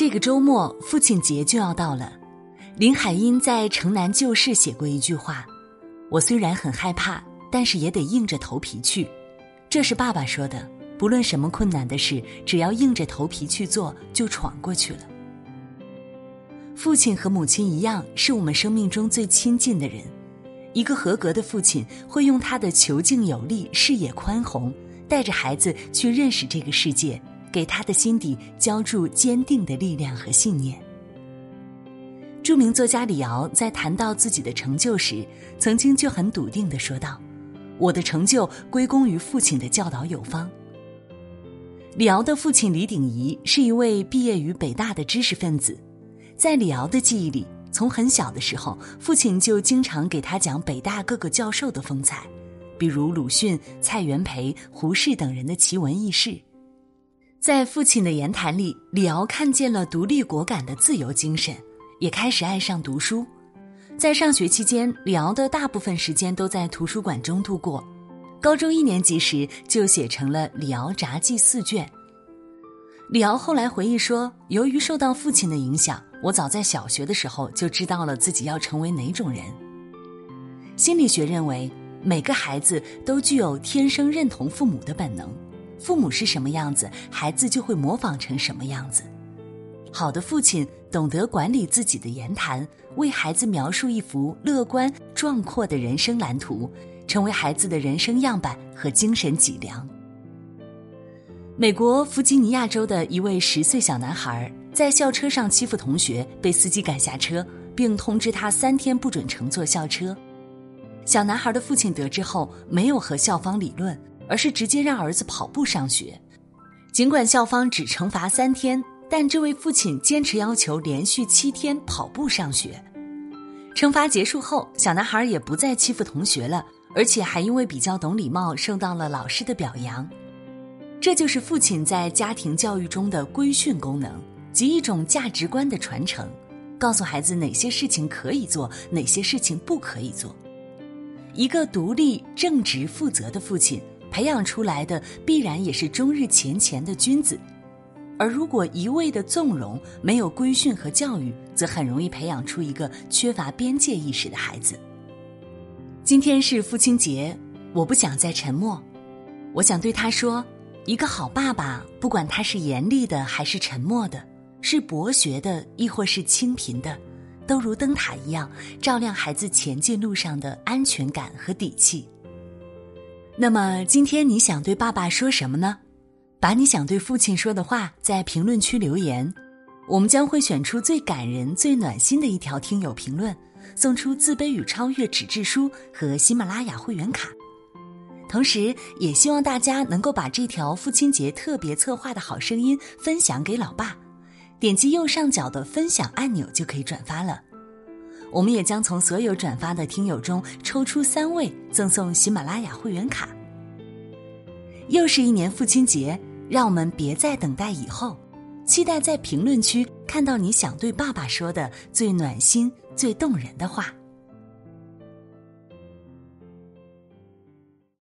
这个周末父亲节就要到了，林海音在《城南旧事》写过一句话：“我虽然很害怕，但是也得硬着头皮去。”这是爸爸说的。不论什么困难的事，只要硬着头皮去做，就闯过去了。父亲和母亲一样，是我们生命中最亲近的人。一个合格的父亲会用他的遒劲有力、视野宽宏，带着孩子去认识这个世界，给他的心底浇筑坚定的力量和信念。著名作家李敖在谈到自己的成就时，曾经就很笃定地说道：“我的成就归功于父亲的教导有方。”李敖的父亲李鼎仪是一位毕业于北大的知识分子，在李敖的记忆里，从很小的时候，父亲就经常给他讲北大各个教授的风采，比如鲁迅、蔡元培、胡适等人的奇闻异事。在父亲的言谈里，李敖看见了独立果敢的自由精神，也开始爱上读书。在上学期间，李敖的大部分时间都在图书馆中度过。高中一年级时就写成了《李敖札记》四卷。李敖后来回忆说：“由于受到父亲的影响，我早在小学的时候就知道了自己要成为哪种人。”心理学认为，每个孩子都具有天生认同父母的本能，父母是什么样子，孩子就会模仿成什么样子。好的父亲懂得管理自己的言谈，为孩子描述一幅乐观壮阔的人生蓝图。成为孩子的人生样板和精神脊梁。美国弗吉尼亚州的一位十岁小男孩在校车上欺负同学，被司机赶下车，并通知他三天不准乘坐校车。小男孩的父亲得知后，没有和校方理论，而是直接让儿子跑步上学。尽管校方只惩罚三天，但这位父亲坚持要求连续七天跑步上学。惩罚结束后，小男孩也不再欺负同学了。而且还因为比较懂礼貌，受到了老师的表扬。这就是父亲在家庭教育中的规训功能，及一种价值观的传承，告诉孩子哪些事情可以做，哪些事情不可以做。一个独立、正直、负责的父亲，培养出来的必然也是终日前乾的君子。而如果一味的纵容，没有规训和教育，则很容易培养出一个缺乏边界意识的孩子。今天是父亲节，我不想再沉默，我想对他说：一个好爸爸，不管他是严厉的还是沉默的，是博学的亦或是清贫的，都如灯塔一样照亮孩子前进路上的安全感和底气。那么，今天你想对爸爸说什么呢？把你想对父亲说的话在评论区留言，我们将会选出最感人、最暖心的一条听友评论。送出自卑与超越纸质书和喜马拉雅会员卡，同时也希望大家能够把这条父亲节特别策划的好声音分享给老爸，点击右上角的分享按钮就可以转发了。我们也将从所有转发的听友中抽出三位赠送喜马拉雅会员卡。又是一年父亲节，让我们别再等待以后，期待在评论区看到你想对爸爸说的最暖心。最动人的话。